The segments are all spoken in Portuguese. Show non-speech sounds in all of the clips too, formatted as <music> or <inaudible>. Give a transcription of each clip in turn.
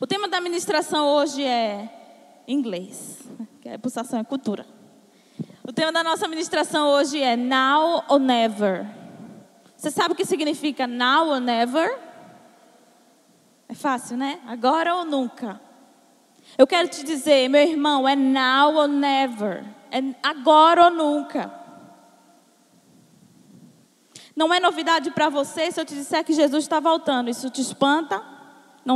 O tema da ministração hoje é inglês, que é pulsação é cultura. O tema da nossa ministração hoje é now or never. Você sabe o que significa now or never? É fácil, né? Agora ou nunca. Eu quero te dizer, meu irmão, é now or never. É agora ou nunca. Não é novidade para você se eu te disser que Jesus está voltando. Isso te espanta?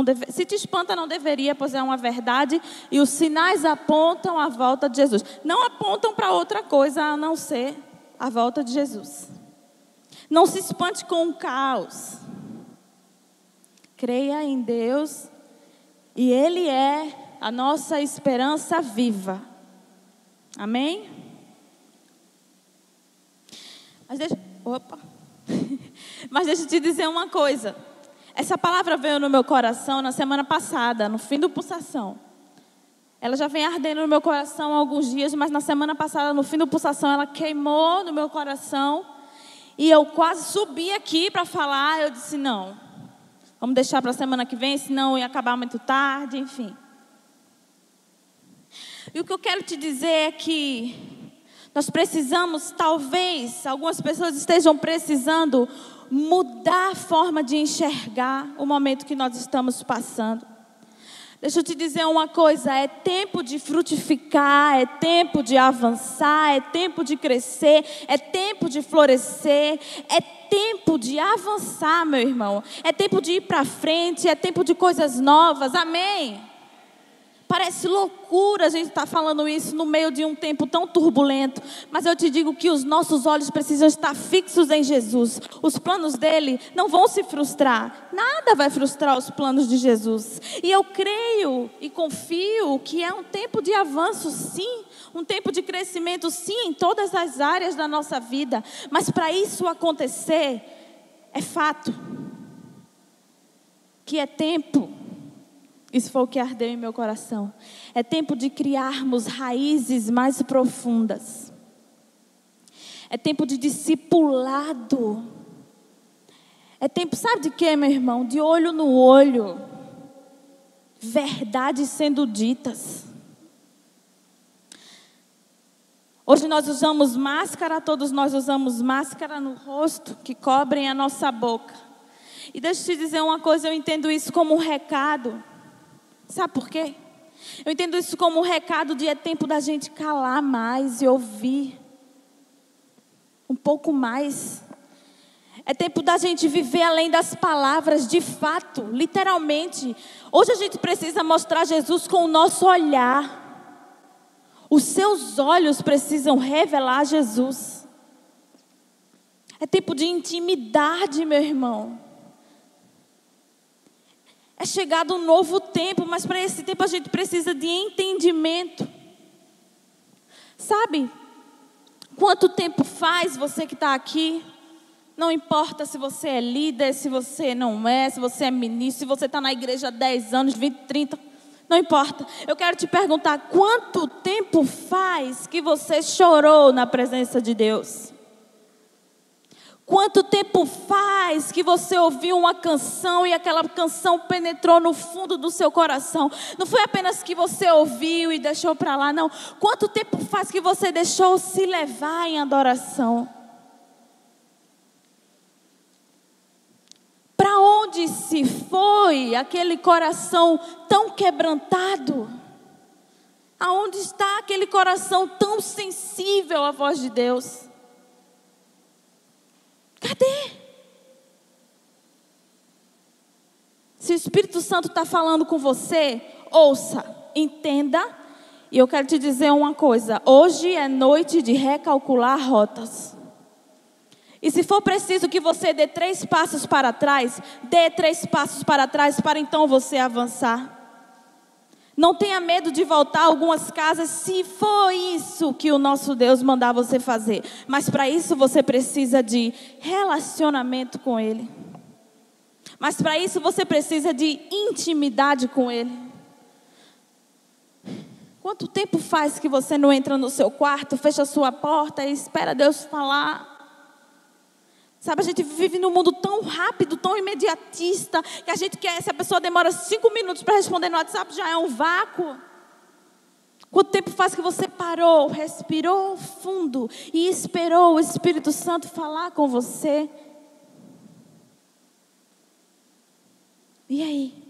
Deve, se te espanta, não deveria, pois é uma verdade. E os sinais apontam a volta de Jesus. Não apontam para outra coisa a não ser a volta de Jesus. Não se espante com o caos. Creia em Deus e Ele é a nossa esperança viva. Amém? Mas deixa, opa. <laughs> Mas deixa eu te dizer uma coisa. Essa palavra veio no meu coração na semana passada, no fim do pulsação. Ela já vem ardendo no meu coração há alguns dias, mas na semana passada, no fim do pulsação, ela queimou no meu coração. E eu quase subi aqui para falar. Eu disse: não, vamos deixar para a semana que vem, senão ia acabar muito tarde, enfim. E o que eu quero te dizer é que nós precisamos, talvez, algumas pessoas estejam precisando mudar a forma de enxergar o momento que nós estamos passando. Deixa eu te dizer uma coisa: é tempo de frutificar, é tempo de avançar, é tempo de crescer, é tempo de florescer, é tempo de avançar, meu irmão. É tempo de ir para frente, é tempo de coisas novas. Amém? Parece loucura a gente estar tá falando isso no meio de um tempo tão turbulento, mas eu te digo que os nossos olhos precisam estar fixos em Jesus. Os planos dele não vão se frustrar, nada vai frustrar os planos de Jesus. E eu creio e confio que é um tempo de avanço, sim, um tempo de crescimento, sim, em todas as áreas da nossa vida, mas para isso acontecer, é fato que é tempo isso foi o que ardeu em meu coração. É tempo de criarmos raízes mais profundas. É tempo de discipulado. É tempo, sabe de quê, meu irmão? De olho no olho. Verdades sendo ditas. Hoje nós usamos máscara, todos nós usamos máscara no rosto que cobrem a nossa boca. E deixa eu te dizer uma coisa, eu entendo isso como um recado Sabe por quê? Eu entendo isso como um recado de é tempo da gente calar mais e ouvir um pouco mais. É tempo da gente viver além das palavras, de fato, literalmente. Hoje a gente precisa mostrar Jesus com o nosso olhar. Os seus olhos precisam revelar Jesus. É tempo de intimidade, meu irmão. É chegado um novo tempo, mas para esse tempo a gente precisa de entendimento. Sabe? Quanto tempo faz você que está aqui? Não importa se você é líder, se você não é, se você é ministro, se você está na igreja há 10 anos, 20, 30. Não importa. Eu quero te perguntar: quanto tempo faz que você chorou na presença de Deus? Quanto tempo faz que você ouviu uma canção e aquela canção penetrou no fundo do seu coração? Não foi apenas que você ouviu e deixou para lá, não. Quanto tempo faz que você deixou se levar em adoração? Para onde se foi aquele coração tão quebrantado? Aonde está aquele coração tão sensível à voz de Deus? Cadê? Se o Espírito Santo está falando com você, ouça, entenda. E eu quero te dizer uma coisa: hoje é noite de recalcular rotas. E se for preciso que você dê três passos para trás, dê três passos para trás para então você avançar. Não tenha medo de voltar a algumas casas se for isso que o nosso Deus mandar você fazer. Mas para isso você precisa de relacionamento com Ele. Mas para isso você precisa de intimidade com Ele. Quanto tempo faz que você não entra no seu quarto, fecha a sua porta e espera Deus falar? Sabe, a gente vive num mundo tão rápido, tão imediatista, que a gente quer, se a pessoa demora cinco minutos para responder no WhatsApp, já é um vácuo. Quanto tempo faz que você parou, respirou fundo e esperou o Espírito Santo falar com você? E aí?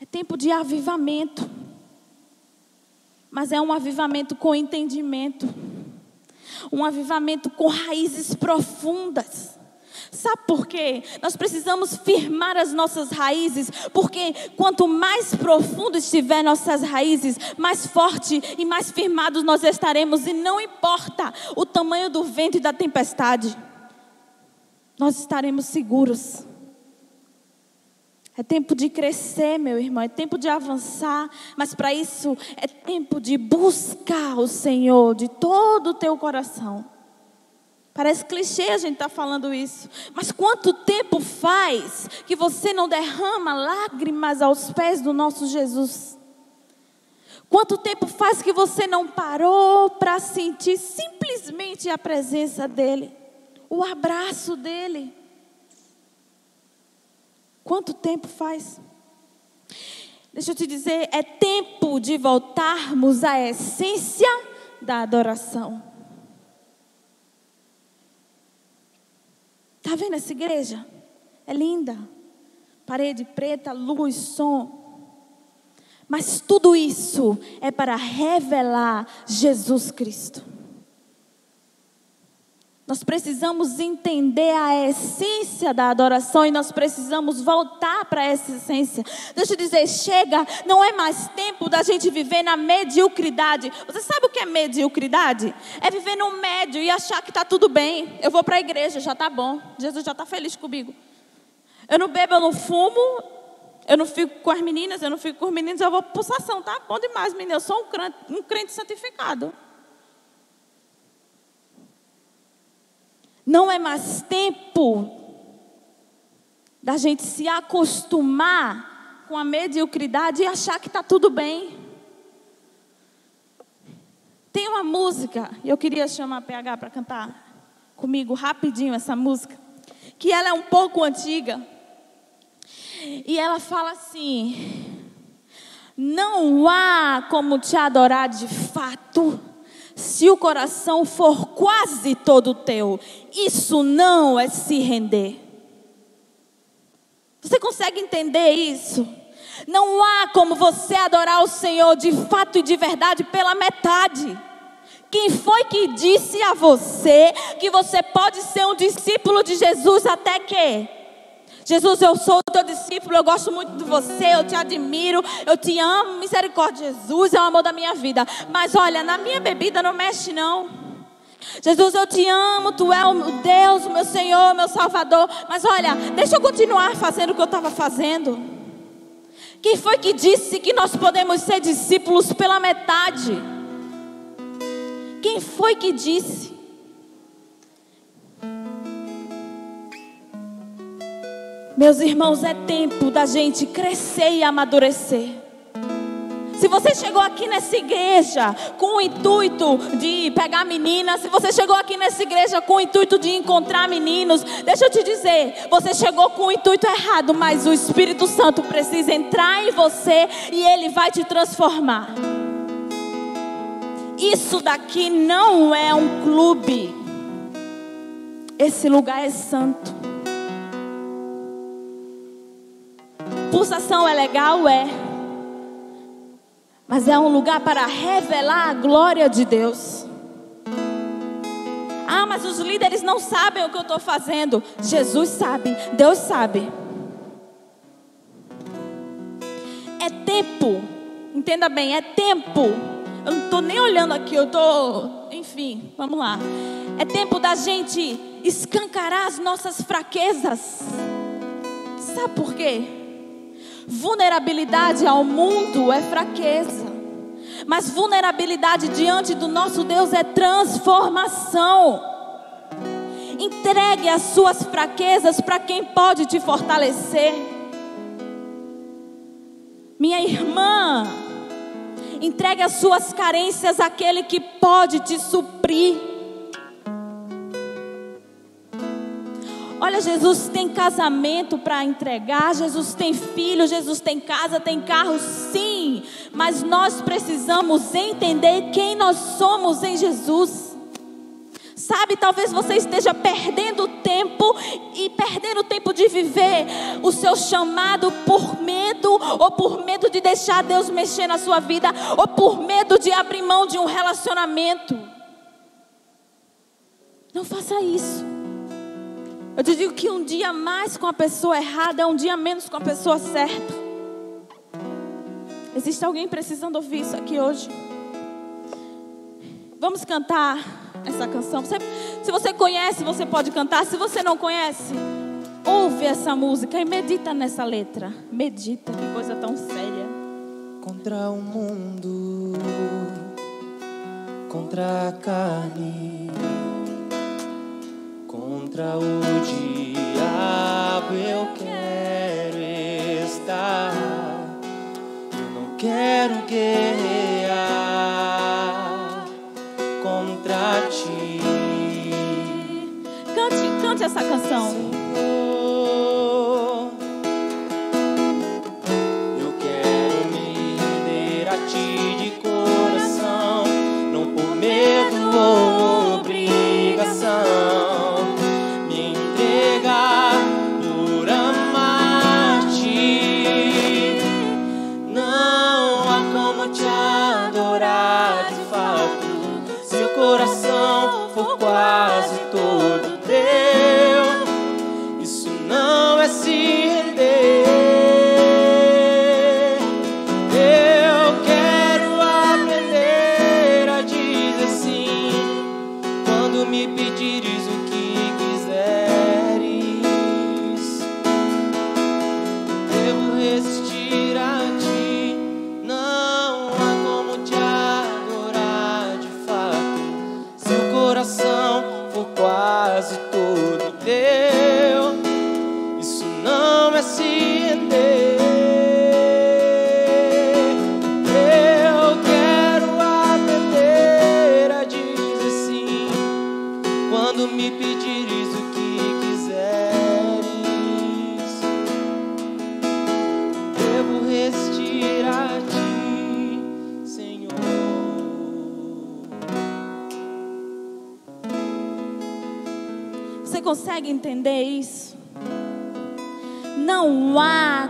É tempo de avivamento. Mas é um avivamento com entendimento. Um avivamento com raízes profundas. Sabe por quê? Nós precisamos firmar as nossas raízes, porque quanto mais profundo estiver nossas raízes, mais forte e mais firmados nós estaremos, e não importa o tamanho do vento e da tempestade, nós estaremos seguros. É tempo de crescer, meu irmão, é tempo de avançar, mas para isso é tempo de buscar o Senhor de todo o teu coração. Parece clichê a gente estar tá falando isso, mas quanto tempo faz que você não derrama lágrimas aos pés do nosso Jesus? Quanto tempo faz que você não parou para sentir simplesmente a presença dEle, o abraço dEle? Quanto tempo faz? Deixa eu te dizer, é tempo de voltarmos à essência da adoração. Está vendo essa igreja? É linda. Parede preta, luz, som. Mas tudo isso é para revelar Jesus Cristo. Nós precisamos entender a essência da adoração e nós precisamos voltar para essa essência. Deixa eu dizer, chega, não é mais tempo da gente viver na mediocridade. Você sabe o que é mediocridade? É viver no médio e achar que está tudo bem. Eu vou para a igreja, já está bom. Jesus já está feliz comigo. Eu não bebo, eu não fumo, eu não fico com as meninas, eu não fico com os meninos, eu vou pulsação, tá bom demais, menina. Eu sou um crente, um crente santificado. Não é mais tempo da gente se acostumar com a mediocridade e achar que está tudo bem. Tem uma música, eu queria chamar a PH para cantar comigo rapidinho essa música, que ela é um pouco antiga. E ela fala assim: Não há como te adorar de fato se o coração for quase todo teu, isso não é se render. Você consegue entender isso? Não há como você adorar o Senhor de fato e de verdade pela metade. Quem foi que disse a você que você pode ser um discípulo de Jesus até que? Jesus, eu sou teu discípulo, eu gosto muito de você, eu te admiro, eu te amo, misericórdia, Jesus é o amor da minha vida. Mas olha, na minha bebida não mexe não. Jesus, eu te amo, tu é o Deus, o meu Senhor, o meu Salvador. Mas olha, deixa eu continuar fazendo o que eu estava fazendo. Quem foi que disse que nós podemos ser discípulos pela metade? Quem foi que disse? Meus irmãos, é tempo da gente crescer e amadurecer. Se você chegou aqui nessa igreja com o intuito de pegar meninas, se você chegou aqui nessa igreja com o intuito de encontrar meninos, deixa eu te dizer, você chegou com o intuito errado, mas o Espírito Santo precisa entrar em você e ele vai te transformar. Isso daqui não é um clube. Esse lugar é santo. Pulsação é legal? É. Mas é um lugar para revelar a glória de Deus. Ah, mas os líderes não sabem o que eu estou fazendo. Jesus sabe, Deus sabe. É tempo, entenda bem, é tempo. Eu não estou nem olhando aqui, eu estou. Enfim, vamos lá. É tempo da gente escancarar as nossas fraquezas. Sabe por quê? Vulnerabilidade ao mundo é fraqueza. Mas vulnerabilidade diante do nosso Deus é transformação. Entregue as suas fraquezas para quem pode te fortalecer. Minha irmã, entregue as suas carências àquele que pode te suprir. Olha, Jesus tem casamento para entregar, Jesus tem filho, Jesus tem casa, tem carro, sim, mas nós precisamos entender quem nós somos em Jesus. Sabe, talvez você esteja perdendo tempo e perdendo tempo de viver o seu chamado por medo, ou por medo de deixar Deus mexer na sua vida, ou por medo de abrir mão de um relacionamento. Não faça isso. Eu te digo que um dia mais com a pessoa errada é um dia menos com a pessoa certa. Existe alguém precisando ouvir isso aqui hoje? Vamos cantar essa canção. Você, se você conhece, você pode cantar. Se você não conhece, ouve essa música e medita nessa letra. Medita, que coisa tão séria. Contra o mundo, contra a carne, contra o diabo eu quero estar. Eu não quero guerrear contra ti. Cante, cante essa canção.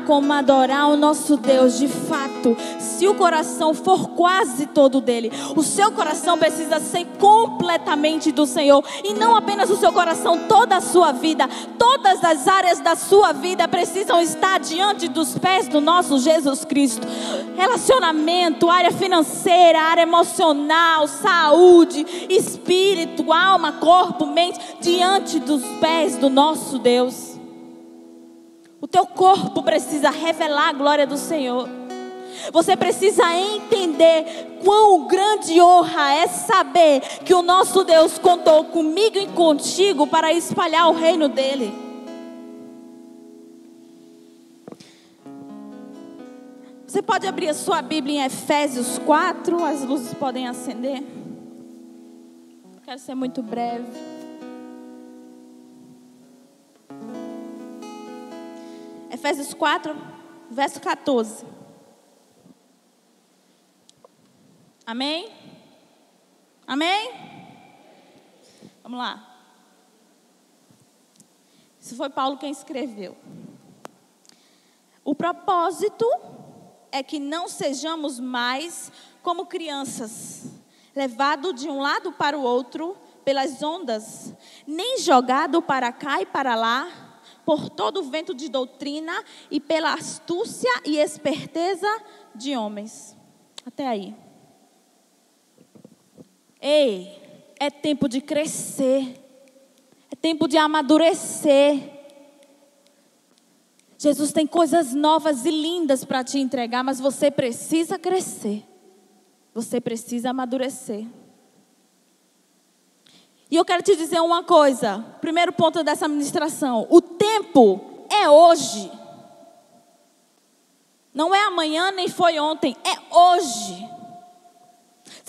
Como adorar o nosso Deus de fato, se o coração for quase todo dele. O seu coração precisa ser completamente do Senhor, e não apenas o seu coração, toda a sua vida, todas as áreas da sua vida precisam estar diante dos pés do nosso Jesus Cristo. Relacionamento, área financeira, área emocional, saúde, espírito, alma, corpo, mente, diante dos pés do nosso Deus. O teu corpo precisa revelar a glória do Senhor. Você precisa entender quão grande honra é saber que o nosso Deus contou comigo e contigo para espalhar o reino dele. Você pode abrir a sua Bíblia em Efésios 4, as luzes podem acender. Quero ser muito breve. Efésios 4, verso 14. Amém? Amém? Vamos lá. Isso foi Paulo quem escreveu. O propósito é que não sejamos mais como crianças, levado de um lado para o outro pelas ondas, nem jogado para cá e para lá por todo o vento de doutrina e pela astúcia e esperteza de homens. Até aí. Ei, é tempo de crescer. É tempo de amadurecer. Jesus tem coisas novas e lindas para te entregar, mas você precisa crescer. Você precisa amadurecer. E eu quero te dizer uma coisa. Primeiro ponto dessa ministração: o tempo é hoje. Não é amanhã nem foi ontem, é hoje.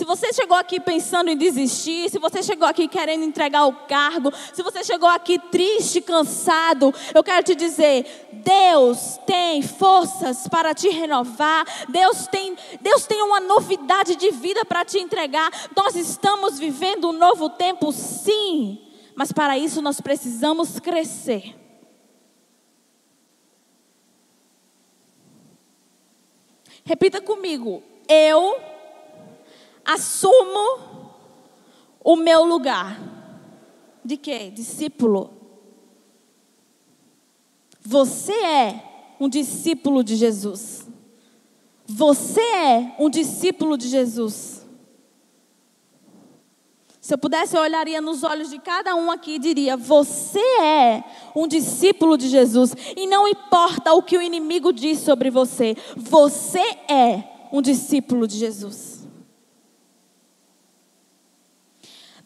Você chegou aqui pensando em desistir, se você chegou aqui querendo entregar o cargo, se você chegou aqui triste, cansado, eu quero te dizer, Deus tem forças para te renovar. Deus tem, Deus tem uma novidade de vida para te entregar. Nós estamos vivendo um novo tempo, sim, mas para isso nós precisamos crescer. Repita comigo. Eu assumo o meu lugar. De quê? Discípulo. Você é um discípulo de Jesus. Você é um discípulo de Jesus. Se eu pudesse, eu olharia nos olhos de cada um aqui e diria: Você é um discípulo de Jesus. E não importa o que o inimigo diz sobre você, você é um discípulo de Jesus.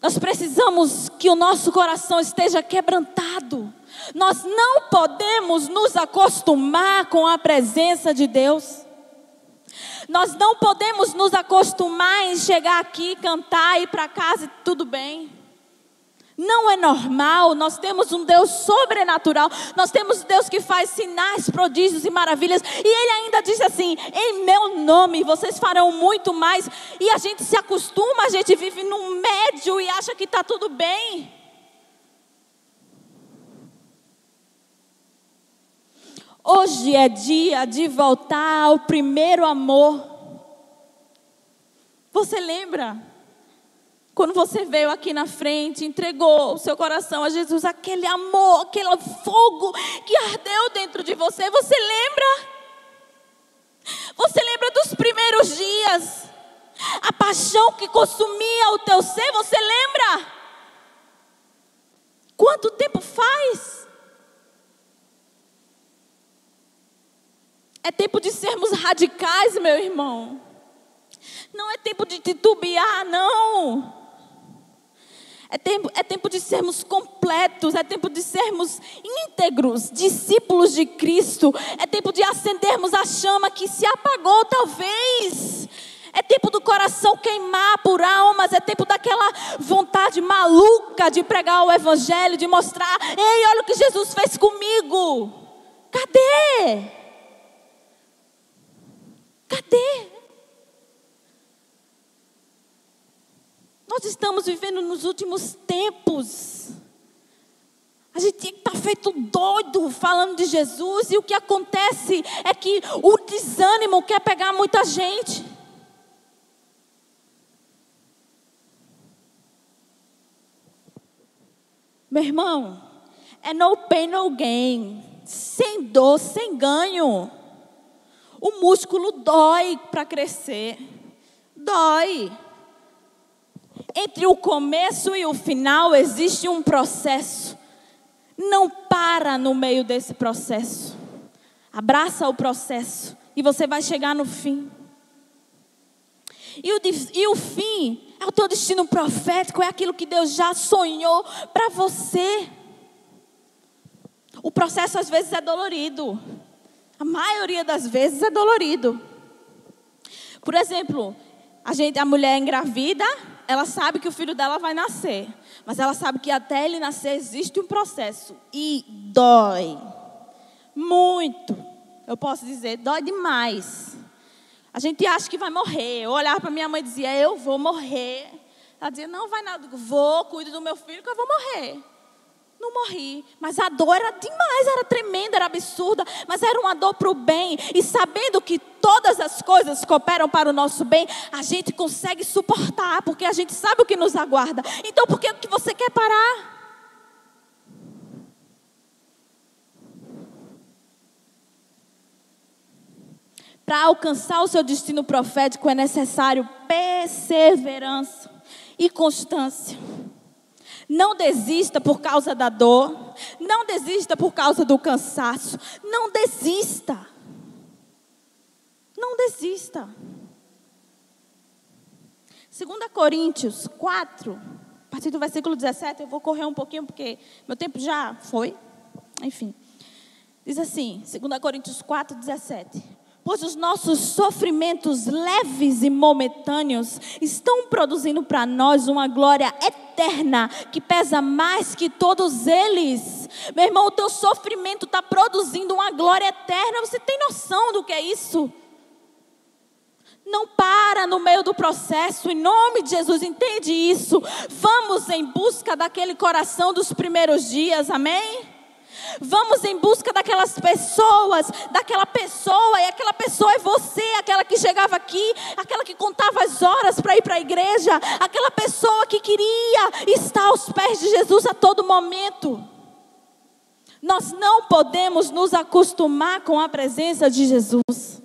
Nós precisamos que o nosso coração esteja quebrantado. Nós não podemos nos acostumar com a presença de Deus. Nós não podemos nos acostumar em chegar aqui, cantar, ir para casa e tudo bem. Não é normal, nós temos um Deus sobrenatural, nós temos um Deus que faz sinais, prodígios e maravilhas, e Ele ainda diz assim: em meu nome vocês farão muito mais, e a gente se acostuma, a gente vive no médio e acha que está tudo bem. Hoje é dia de voltar ao primeiro amor. Você lembra? Quando você veio aqui na frente, entregou o seu coração a Jesus, aquele amor, aquele fogo que ardeu dentro de você, você lembra? Você lembra dos primeiros dias? A paixão que consumia o teu ser, você lembra? Quanto tempo faz? É tempo de sermos radicais, meu irmão. Não é tempo de titubear, não. É tempo, é tempo de sermos completos, é tempo de sermos íntegros, discípulos de Cristo. É tempo de acendermos a chama que se apagou, talvez. É tempo do coração queimar por almas, é tempo daquela vontade maluca de pregar o Evangelho, de mostrar: ei, olha o que Jesus fez comigo. Cadê? Cadê? Nós estamos vivendo nos últimos tempos. A gente está feito doido falando de Jesus, e o que acontece é que o desânimo quer pegar muita gente. Meu irmão, é no pain, no gain. Sem dor, sem ganho. O músculo dói para crescer. Dói. Entre o começo e o final existe um processo. Não para no meio desse processo. Abraça o processo e você vai chegar no fim. E o, e o fim é o teu destino profético, é aquilo que Deus já sonhou para você. O processo às vezes é dolorido. A maioria das vezes é dolorido. Por exemplo, a, gente, a mulher engravida, ela sabe que o filho dela vai nascer. Mas ela sabe que até ele nascer existe um processo. E dói. Muito. Eu posso dizer, dói demais. A gente acha que vai morrer. Eu olhava para minha mãe e dizia, eu vou morrer. Ela dizia, não vai nada. Vou, cuido do meu filho que eu vou morrer. Não morri, mas a dor era demais, era tremenda, era absurda, mas era uma dor para o bem. E sabendo que todas as coisas cooperam para o nosso bem, a gente consegue suportar, porque a gente sabe o que nos aguarda. Então, por que, que você quer parar? Para alcançar o seu destino profético é necessário perseverança e constância. Não desista por causa da dor. Não desista por causa do cansaço. Não desista. Não desista. 2 Coríntios 4, a partir do versículo 17, eu vou correr um pouquinho porque meu tempo já foi. Enfim. Diz assim, 2 Coríntios 4, 17. Pois os nossos sofrimentos leves e momentâneos estão produzindo para nós uma glória eterna que pesa mais que todos eles. Meu irmão, o teu sofrimento está produzindo uma glória eterna. Você tem noção do que é isso? Não para no meio do processo, em nome de Jesus, entende isso. Vamos em busca daquele coração dos primeiros dias, amém? Vamos em busca daquelas pessoas, daquela pessoa, e aquela pessoa é você, aquela que chegava aqui, aquela que contava as horas para ir para a igreja, aquela pessoa que queria estar aos pés de Jesus a todo momento. Nós não podemos nos acostumar com a presença de Jesus.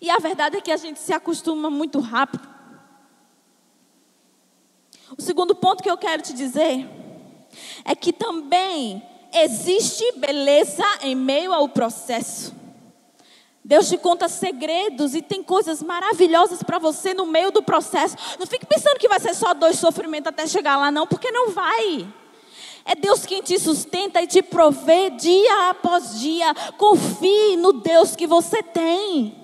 E a verdade é que a gente se acostuma muito rápido. O segundo ponto que eu quero te dizer é que também existe beleza em meio ao processo. Deus te conta segredos e tem coisas maravilhosas para você no meio do processo. Não fique pensando que vai ser só dois sofrimentos até chegar lá, não, porque não vai. É Deus quem te sustenta e te provê dia após dia. Confie no Deus que você tem.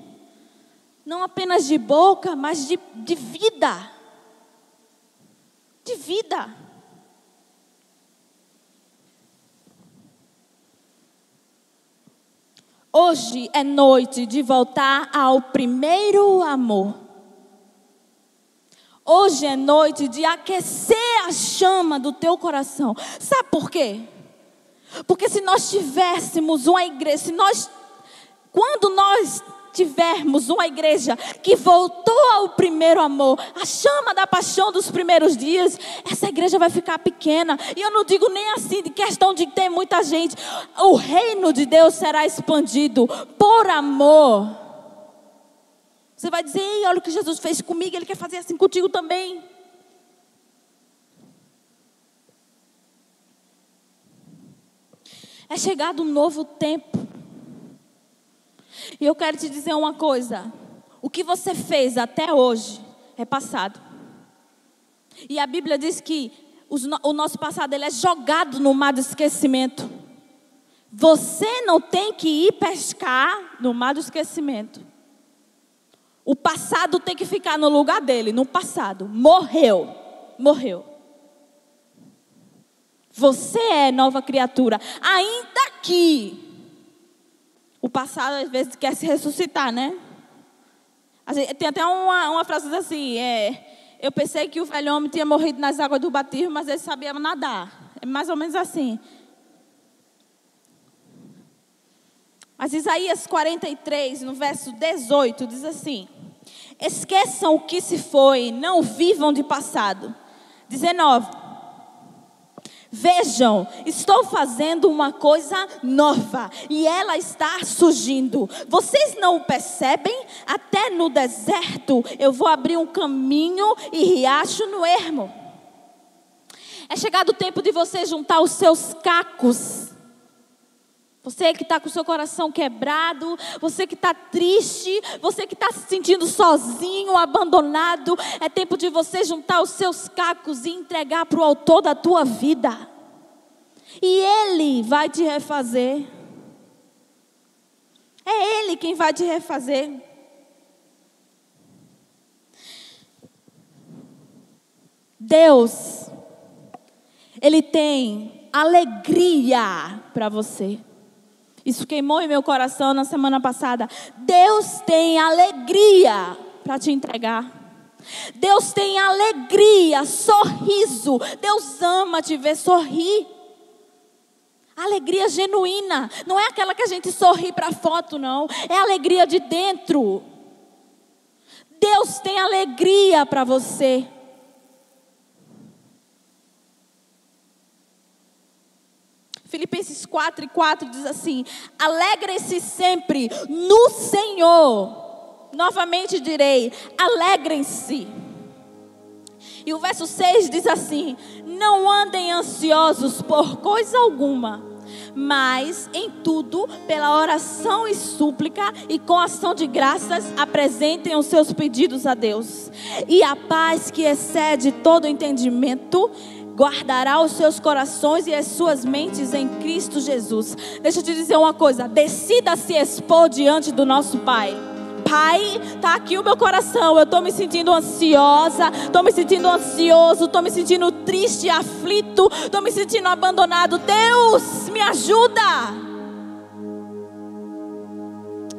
Não apenas de boca, mas de, de vida. De vida. Hoje é noite de voltar ao primeiro amor. Hoje é noite de aquecer a chama do teu coração. Sabe por quê? Porque se nós tivéssemos uma igreja, se nós, quando nós tivermos uma igreja que voltou ao primeiro amor, a chama da paixão dos primeiros dias, essa igreja vai ficar pequena. E eu não digo nem assim de questão de ter muita gente. O reino de Deus será expandido por amor. Você vai dizer, Ei, olha o que Jesus fez comigo, Ele quer fazer assim contigo também. É chegado um novo tempo. E eu quero te dizer uma coisa: o que você fez até hoje é passado. E a Bíblia diz que o nosso passado ele é jogado no mar do esquecimento. Você não tem que ir pescar no mar do esquecimento. O passado tem que ficar no lugar dele, no passado. Morreu. Morreu. Você é nova criatura. Ainda que o passado às vezes quer se ressuscitar, né? Tem até uma, uma frase assim: é, eu pensei que o velho homem tinha morrido nas águas do batismo, mas ele sabia nadar. É mais ou menos assim. Mas Isaías 43, no verso 18, diz assim: Esqueçam o que se foi, não vivam de passado. 19. Vejam, estou fazendo uma coisa nova e ela está surgindo. Vocês não percebem? Até no deserto eu vou abrir um caminho e riacho no ermo. É chegado o tempo de você juntar os seus cacos. Você que está com o seu coração quebrado, você que está triste, você que está se sentindo sozinho, abandonado, é tempo de você juntar os seus cacos e entregar para o autor da tua vida. E Ele vai te refazer. É Ele quem vai te refazer. Deus, Ele tem alegria para você. Isso queimou em meu coração na semana passada. Deus tem alegria para te entregar. Deus tem alegria, sorriso. Deus ama te ver sorrir. Alegria genuína. Não é aquela que a gente sorri para foto, não. É alegria de dentro. Deus tem alegria para você. Filipenses 4 e 4 diz assim: Alegrem-se sempre no Senhor. Novamente direi: alegrem-se. E o verso 6 diz assim: Não andem ansiosos por coisa alguma, mas em tudo, pela oração e súplica e com ação de graças, apresentem os seus pedidos a Deus. E a paz que excede todo entendimento guardará os seus corações e as suas mentes em Cristo Jesus. Deixa eu te dizer uma coisa: decida se expor diante do nosso Pai. Pai, tá aqui o meu coração. Eu estou me sentindo ansiosa, estou me sentindo ansioso, estou me sentindo triste, aflito, estou me sentindo abandonado. Deus, me ajuda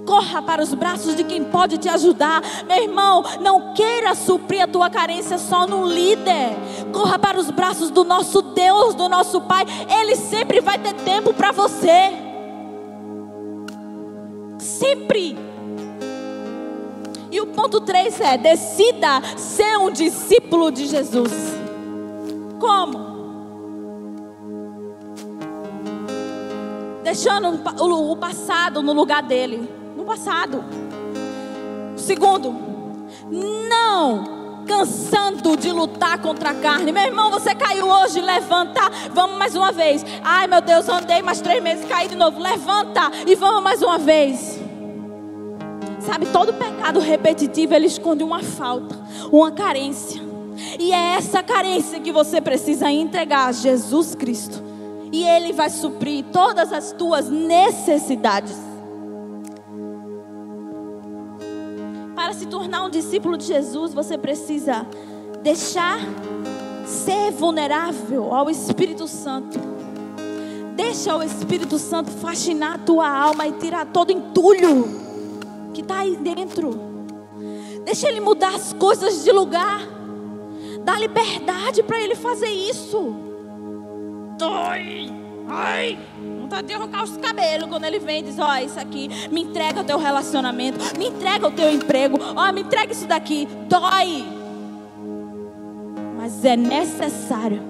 corra para os braços de quem pode te ajudar. Meu irmão, não queira suprir a tua carência só no líder. Corra para os braços do nosso Deus, do nosso Pai. Ele sempre vai ter tempo para você. Sempre. E o ponto 3 é: decida ser um discípulo de Jesus. Como? Deixando o passado no lugar dele passado. Segundo, não cansando de lutar contra a carne. Meu irmão, você caiu hoje, levanta, vamos mais uma vez. Ai meu Deus, andei mais três meses, caí de novo. Levanta e vamos mais uma vez. Sabe, todo pecado repetitivo ele esconde uma falta, uma carência. E é essa carência que você precisa entregar a Jesus Cristo. E Ele vai suprir todas as tuas necessidades. Para se tornar um discípulo de Jesus, você precisa deixar ser vulnerável ao Espírito Santo. Deixa o Espírito Santo fascinar a tua alma e tirar todo entulho que está aí dentro. Deixa ele mudar as coisas de lugar. Dá liberdade para ele fazer isso. Dói. Ai vontade de arrancar os cabelos quando ele vem e diz: Ó, oh, isso aqui, me entrega o teu relacionamento, me entrega o teu emprego, ó, oh, me entrega isso daqui. Dói. Mas é necessário.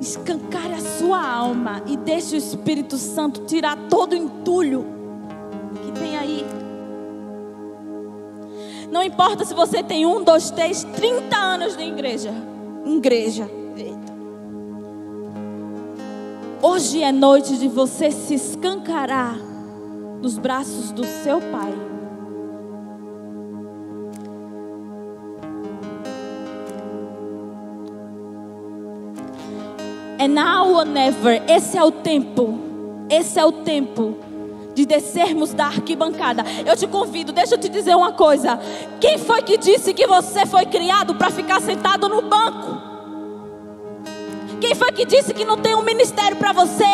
Escancare a sua alma e deixe o Espírito Santo tirar todo o entulho que tem aí. Não importa se você tem um, dois, três, trinta anos de igreja. Igreja. Hoje é noite de você se escancarar nos braços do seu Pai. É now or never. Esse é o tempo. Esse é o tempo de descermos da arquibancada. Eu te convido, deixa eu te dizer uma coisa. Quem foi que disse que você foi criado para ficar sentado no banco? Quem foi que disse que não tem um ministério para você?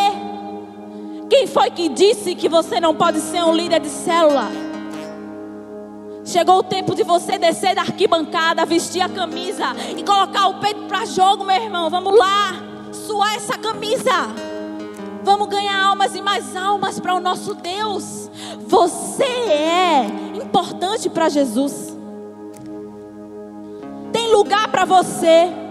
Quem foi que disse que você não pode ser um líder de célula? Chegou o tempo de você descer da arquibancada, vestir a camisa e colocar o peito para jogo, meu irmão. Vamos lá, suar essa camisa. Vamos ganhar almas e mais almas para o nosso Deus. Você é importante para Jesus. Tem lugar para você.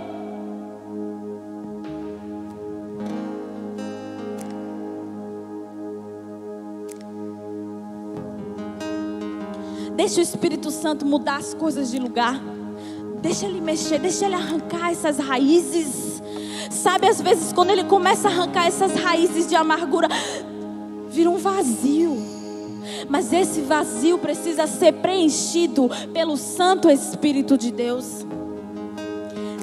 Deixa o Espírito Santo mudar as coisas de lugar. Deixa ele mexer, deixa ele arrancar essas raízes. Sabe, às vezes, quando ele começa a arrancar essas raízes de amargura, vira um vazio. Mas esse vazio precisa ser preenchido pelo Santo Espírito de Deus.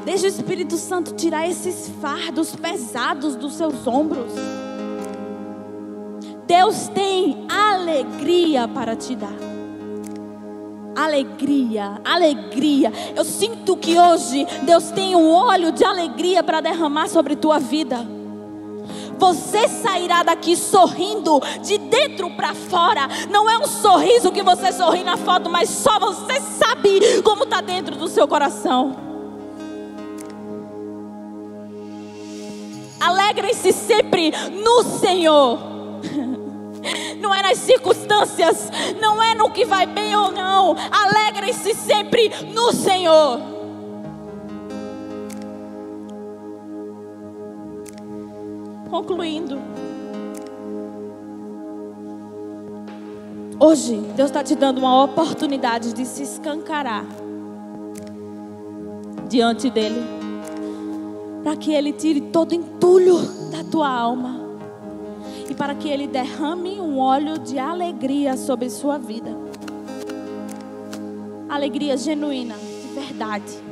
Deixa o Espírito Santo tirar esses fardos pesados dos seus ombros. Deus tem alegria para te dar alegria, alegria. Eu sinto que hoje Deus tem um óleo de alegria para derramar sobre tua vida. Você sairá daqui sorrindo de dentro para fora. Não é um sorriso que você sorri na foto, mas só você sabe como está dentro do seu coração. Alegrem-se sempre no Senhor <laughs> não é nas circunstâncias, não é no que vai bem ou não. Alegrem-se sempre no Senhor. Concluindo. Hoje, Deus está te dando uma oportunidade de se escancarar diante dEle, para que Ele tire todo entulho da tua alma para que Ele derrame um óleo de alegria sobre sua vida. Alegria genuína, de verdade.